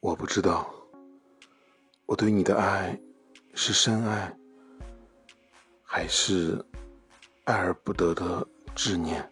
我不知道我对你的爱是深爱还是爱而不得的执念？